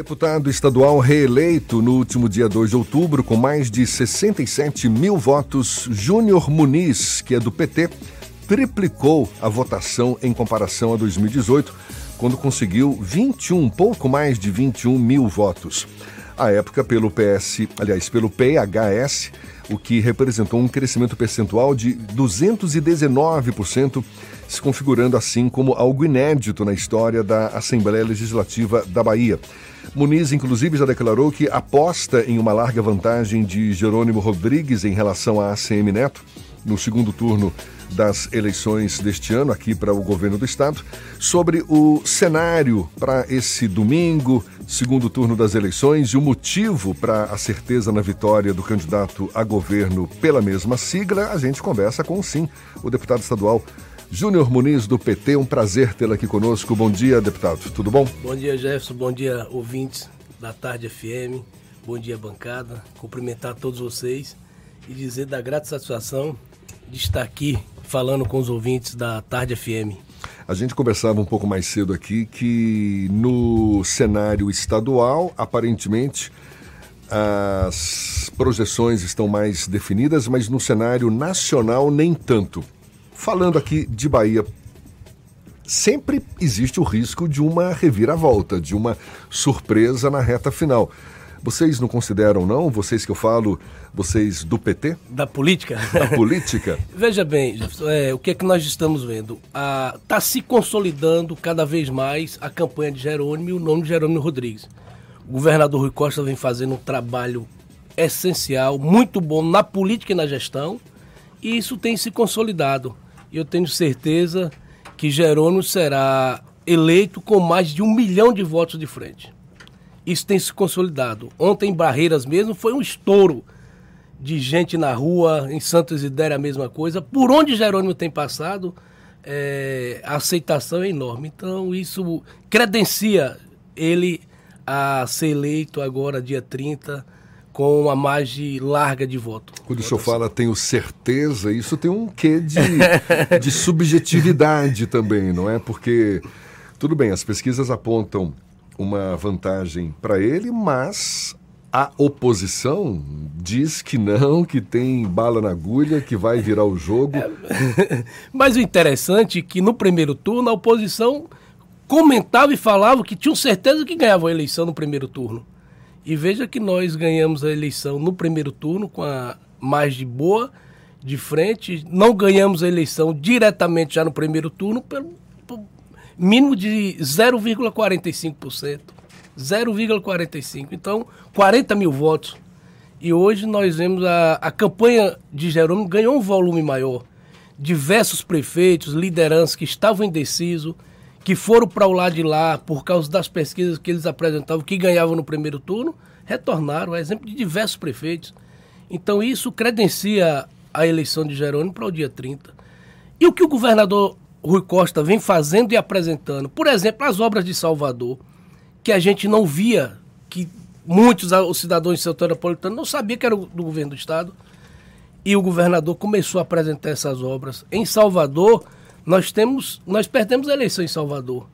Deputado estadual reeleito no último dia 2 de outubro, com mais de 67 mil votos, Júnior Muniz, que é do PT, triplicou a votação em comparação a 2018, quando conseguiu 21, pouco mais de 21 mil votos. À época, pelo PS, aliás, pelo PHS, o que representou um crescimento percentual de 219%, se configurando assim como algo inédito na história da Assembleia Legislativa da Bahia. Muniz, inclusive, já declarou que aposta em uma larga vantagem de Jerônimo Rodrigues em relação a ACM Neto no segundo turno das eleições deste ano aqui para o governo do estado, sobre o cenário para esse domingo, segundo turno das eleições e o motivo para a certeza na vitória do candidato a governo pela mesma sigla, a gente conversa com sim o deputado estadual Júnior Muniz do PT. Um prazer tê-lo aqui conosco. Bom dia, deputado. Tudo bom? Bom dia, Jefferson. Bom dia, ouvintes da Tarde FM. Bom dia, bancada. Cumprimentar todos vocês e dizer da grata satisfação de estar aqui falando com os ouvintes da Tarde FM. A gente conversava um pouco mais cedo aqui que no cenário estadual, aparentemente, as projeções estão mais definidas, mas no cenário nacional, nem tanto. Falando aqui de Bahia, sempre existe o risco de uma reviravolta, de uma surpresa na reta final. Vocês não consideram, não? Vocês que eu falo, vocês do PT? Da política? Da política? Veja bem, é, o que é que nós estamos vendo? Está se consolidando cada vez mais a campanha de Jerônimo e o nome de Jerônimo Rodrigues. O governador Rui Costa vem fazendo um trabalho essencial, muito bom na política e na gestão, e isso tem se consolidado. E eu tenho certeza que Jerônimo será eleito com mais de um milhão de votos de frente isso tem se consolidado. Ontem em Barreiras mesmo foi um estouro de gente na rua, em Santos Idéria a mesma coisa. Por onde Jerônimo tem passado, é, a aceitação é enorme. Então isso credencia ele a ser eleito agora, dia 30, com uma margem larga de voto. Quando o senhor fala tenho certeza, isso tem um quê de, de subjetividade também, não é? Porque, tudo bem, as pesquisas apontam uma vantagem para ele, mas a oposição diz que não, que tem bala na agulha, que vai virar o jogo. É, mas o interessante é que no primeiro turno a oposição comentava e falava que tinham certeza que ganhava a eleição no primeiro turno. E veja que nós ganhamos a eleição no primeiro turno com a mais de boa de frente, não ganhamos a eleição diretamente já no primeiro turno pelo mínimo de 0,45%. 0,45%. Então, 40 mil votos. E hoje nós vemos a, a campanha de Jerônimo ganhou um volume maior. Diversos prefeitos, lideranças que estavam indecisos, que foram para o lado de lá por causa das pesquisas que eles apresentavam, que ganhavam no primeiro turno, retornaram. É exemplo de diversos prefeitos. Então isso credencia a eleição de Jerônimo para o dia 30. E o que o governador Rui Costa vem fazendo e apresentando. Por exemplo, as obras de Salvador, que a gente não via, que muitos os cidadãos de setor napolitano não sabiam que era do governo do estado. E o governador começou a apresentar essas obras. Em Salvador, nós temos, nós perdemos a eleição em Salvador.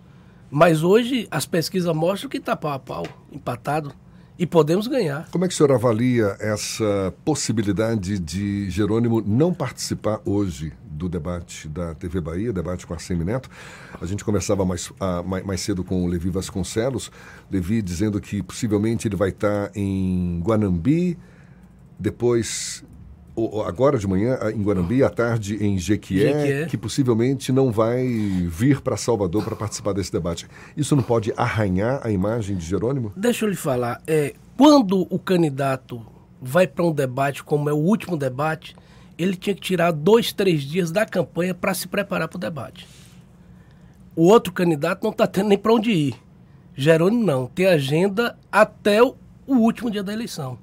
Mas hoje as pesquisas mostram que está pau a pau, empatado. E podemos ganhar. Como é que o senhor avalia essa possibilidade de Jerônimo não participar hoje do debate da TV Bahia, debate com a Neto. A gente conversava mais, uh, mais, mais, cedo com o Levi Vasconcelos, Levi dizendo que possivelmente ele vai estar em Guanambi, depois, agora de manhã em Guanambi, à tarde em Jequié, Jequié. que possivelmente não vai vir para Salvador para participar desse debate. Isso não pode arranhar a imagem de Jerônimo? Deixa eu lhe falar, é, quando o candidato vai para um debate como é o último debate, ele tinha que tirar dois, três dias da campanha para se preparar para o debate. O outro candidato não está tendo nem para onde ir. Jerônimo não, tem agenda até o, último dia da eleição.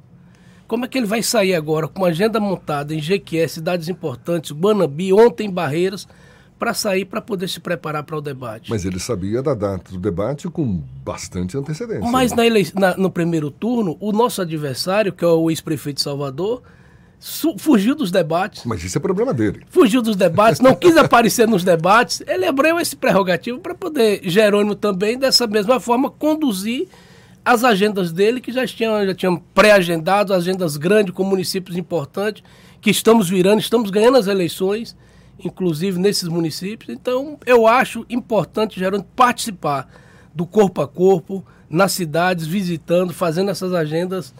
Como é que ele vai sair agora com agenda montada em Jequié, cidades importantes, Guanabi, ontem Barreiras, para sair para poder se preparar para o debate? Mas ele sabia da data do debate com bastante antecedência. Mas né? na na, no primeiro turno, o nosso adversário, que é o ex-prefeito de Salvador, fugiu dos debates. Mas isso é problema dele. Fugiu dos debates, não quis aparecer nos debates. Ele abriu esse prerrogativo para poder Jerônimo também, dessa mesma forma, conduzir as agendas dele, que já tinham, já tinham pré-agendado, agendas grandes com municípios importantes, que estamos virando, estamos ganhando as eleições, inclusive nesses municípios. Então, eu acho importante, Gerando, participar do corpo a corpo, nas cidades, visitando, fazendo essas agendas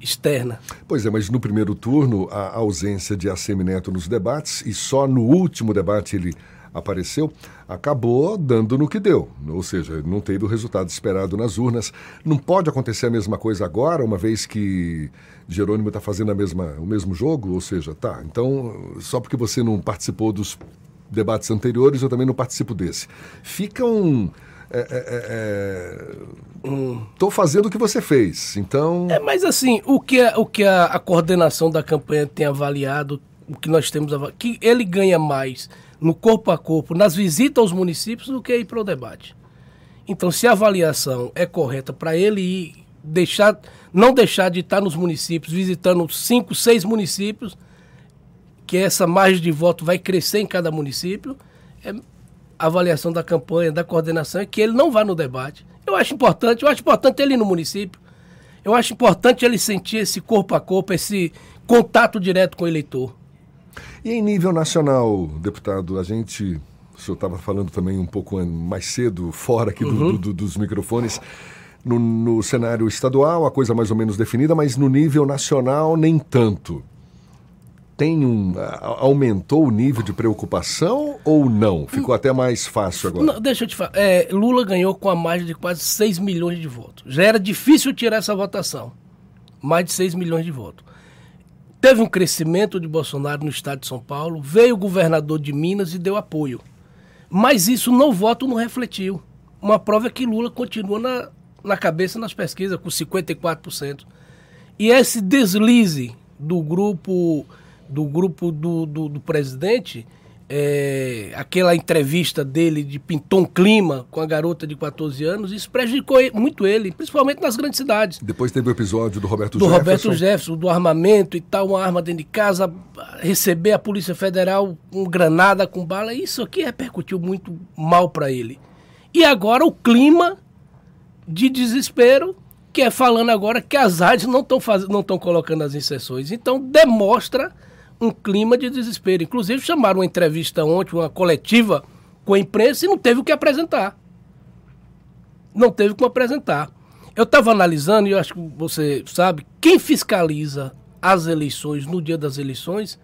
externas. Pois é, mas no primeiro turno, a ausência de ACM Neto nos debates, e só no último debate ele apareceu, acabou dando no que deu. Ou seja, não teve o resultado esperado nas urnas. Não pode acontecer a mesma coisa agora, uma vez que Jerônimo está fazendo a mesma, o mesmo jogo? Ou seja, tá, então, só porque você não participou dos debates anteriores, eu também não participo desse. Fica um. É, é, é, é fazendo o que você fez, então. É, mas assim, o que, a, o que a, a coordenação da campanha tem avaliado, o que nós temos que ele ganha mais no corpo a corpo, nas visitas aos municípios, do que ir para o debate. Então, se a avaliação é correta para ele ir, deixar, não deixar de estar nos municípios, visitando cinco, seis municípios, que essa margem de voto vai crescer em cada município, é, a avaliação da campanha, da coordenação, é que ele não vá no debate. Eu acho importante, eu acho importante ele ir no município. Eu acho importante ele sentir esse corpo a corpo, esse contato direto com o eleitor. E em nível nacional, deputado, a gente. O senhor estava falando também um pouco mais cedo, fora aqui uhum. do, do, dos microfones. No, no, cenário estadual, a coisa mais ou menos definida, mas no nível nacional, nem tanto. Tem um. aumentou o nível de preocupação ou não? Ficou até mais fácil agora? Não, deixa eu te falar. É, Lula ganhou com a margem de quase 6 milhões de votos. Já era difícil tirar essa votação. Mais de 6 milhões de votos. Teve um crescimento de Bolsonaro no estado de São Paulo, veio o governador de Minas e deu apoio. Mas isso no voto não refletiu. Uma prova é que Lula continua na, na cabeça nas pesquisas, com 54%. E esse deslize do grupo do grupo do, do, do presidente é, aquela entrevista dele de pintou um clima com a garota de 14 anos, isso prejudicou muito ele, principalmente nas grandes cidades. Depois teve o episódio do Roberto do Jefferson. Do Roberto Jefferson, do armamento e tal, uma arma dentro de casa, receber a Polícia Federal com granada, com bala, isso aqui repercutiu muito mal para ele. E agora o clima de desespero, que é falando agora que as áreas não estão não estão colocando as inserções. Então demonstra um clima de desespero. Inclusive, chamaram uma entrevista ontem, uma coletiva com a imprensa e não teve o que apresentar. Não teve o que apresentar. Eu estava analisando, e eu acho que você sabe, quem fiscaliza as eleições no dia das eleições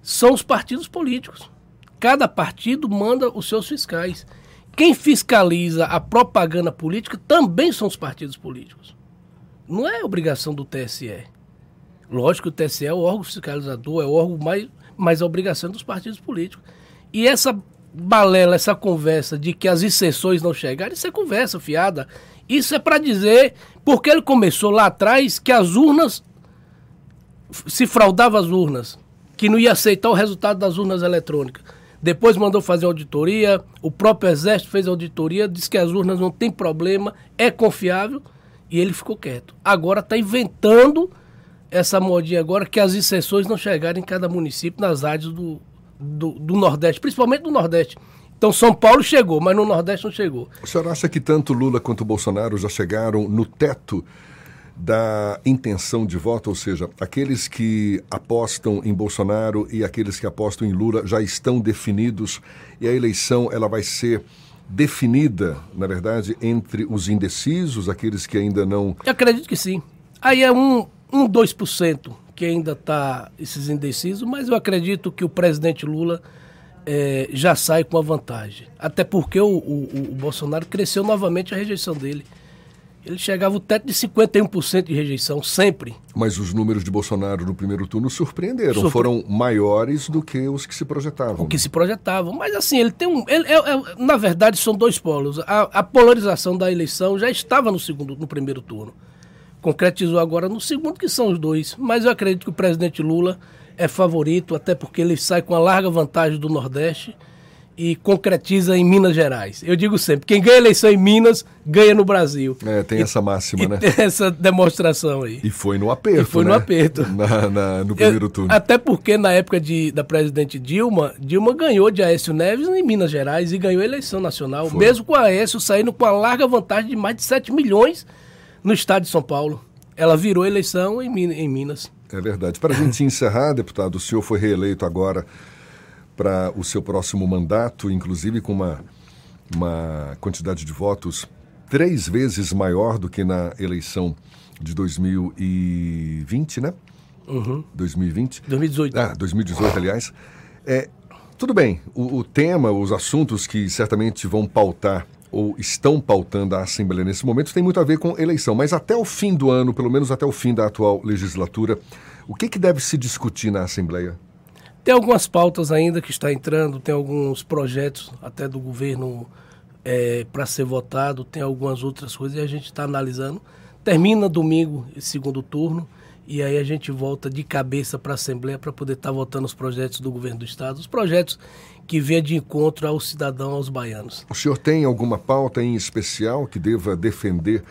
são os partidos políticos. Cada partido manda os seus fiscais. Quem fiscaliza a propaganda política também são os partidos políticos. Não é obrigação do TSE. Lógico que o TSE é o órgão fiscalizador, é o órgão mais, mais a obrigação dos partidos políticos. E essa balela, essa conversa de que as exceções não chegaram, isso é conversa fiada. Isso é para dizer, porque ele começou lá atrás que as urnas se fraudava as urnas, que não ia aceitar o resultado das urnas eletrônicas. Depois mandou fazer auditoria, o próprio Exército fez auditoria, disse que as urnas não tem problema, é confiável, e ele ficou quieto. Agora está inventando essa modinha agora que as exceções não chegarem em cada município nas áreas do, do, do, Nordeste, principalmente do Nordeste. Então São Paulo chegou, mas no Nordeste não chegou. O senhor acha que tanto Lula quanto Bolsonaro já chegaram no teto da intenção de voto, ou seja, aqueles que apostam em Bolsonaro e aqueles que apostam em Lula já estão definidos e a eleição ela vai ser definida, na verdade, entre os indecisos, aqueles que ainda não. Eu acredito que sim. Aí é um um 2% que ainda está esses indecisos, mas eu acredito que o presidente Lula é, já sai com a vantagem. Até porque o, o, o, Bolsonaro cresceu novamente a rejeição dele. Ele chegava o teto de 51% de rejeição, sempre. Mas os números de Bolsonaro no primeiro turno surpreenderam. Surpre... Foram maiores do que os que se projetavam. O que se projetavam. Mas assim, ele tem um. Ele, é, é, na verdade, são dois polos. A, a polarização da eleição já estava no, segundo, no primeiro turno concretizou agora no segundo, que são os dois. Mas eu acredito que o presidente Lula é favorito, até porque ele sai com a larga vantagem do Nordeste e concretiza em Minas Gerais. Eu digo sempre, quem ganha eleição em Minas, ganha no Brasil. É, tem e, essa máxima, né? Tem essa demonstração aí. E foi no aperto, e foi né? no aperto. Na, na, no primeiro Eu, turno. Até porque na época de, da presidente Dilma, Dilma ganhou de Aécio Neves em Minas Gerais e ganhou a eleição nacional, foi. mesmo com Aécio saindo com a larga vantagem de mais de 7 milhões no estado de São Paulo. Ela virou eleição em, em Minas. É verdade. Para a gente encerrar, deputado, o senhor foi reeleito agora para o seu próximo mandato, inclusive com uma, uma quantidade de votos três vezes maior do que na eleição de 2020, né? Uhum. 2020? 2018. Ah, 2018, aliás. É, tudo bem, o, o tema, os assuntos que certamente vão pautar ou estão pautando a Assembleia nesse momento tem muito a ver com eleição. Mas até o fim do ano, pelo menos até o fim da atual legislatura, o que, que deve se discutir na Assembleia? Tem algumas pautas ainda que está entrando, tem alguns projetos até do governo é, para ser votado, tem algumas outras coisas e a gente está analisando. Termina domingo segundo turno e aí a gente volta de cabeça para a Assembleia para poder estar tá votando os projetos do governo do Estado, os projetos que vêm de encontro ao cidadão, aos baianos. O senhor tem alguma pauta em especial que deva defender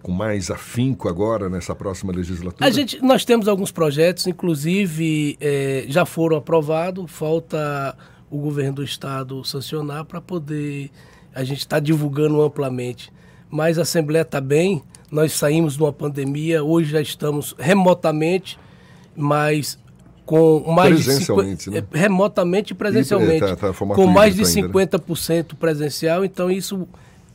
com mais afinco agora nessa próxima legislatura? A gente, nós temos alguns projetos, inclusive é, já foram aprovados, falta o governo do estado sancionar para poder a gente estar tá divulgando amplamente. Mas a Assembleia está bem, nós saímos de uma pandemia, hoje já estamos remotamente, mas com mais presencialmente, de 50, né? É, remotamente e presencialmente, e, tá, tá, com mais de 50% ainda, né? presencial, então isso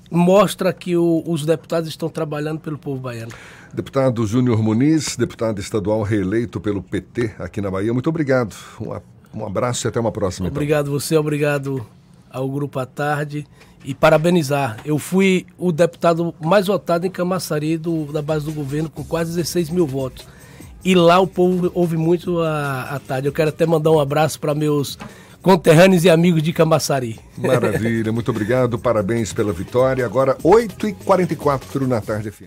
mostra que o, os deputados estão trabalhando pelo povo baiano. Deputado Júnior Muniz, deputado estadual reeleito pelo PT aqui na Bahia, muito obrigado. Um, um abraço e até uma próxima. Então. Obrigado então. você, obrigado ao Grupo à Tarde e parabenizar. Eu fui o deputado mais votado em Camaçari do, da base do governo, com quase 16 mil votos. E lá o povo ouve muito a, a tarde. Eu quero até mandar um abraço para meus conterrâneos e amigos de Camaçari. Maravilha, muito obrigado, parabéns pela vitória. Agora, 8h44 na tarde, FM.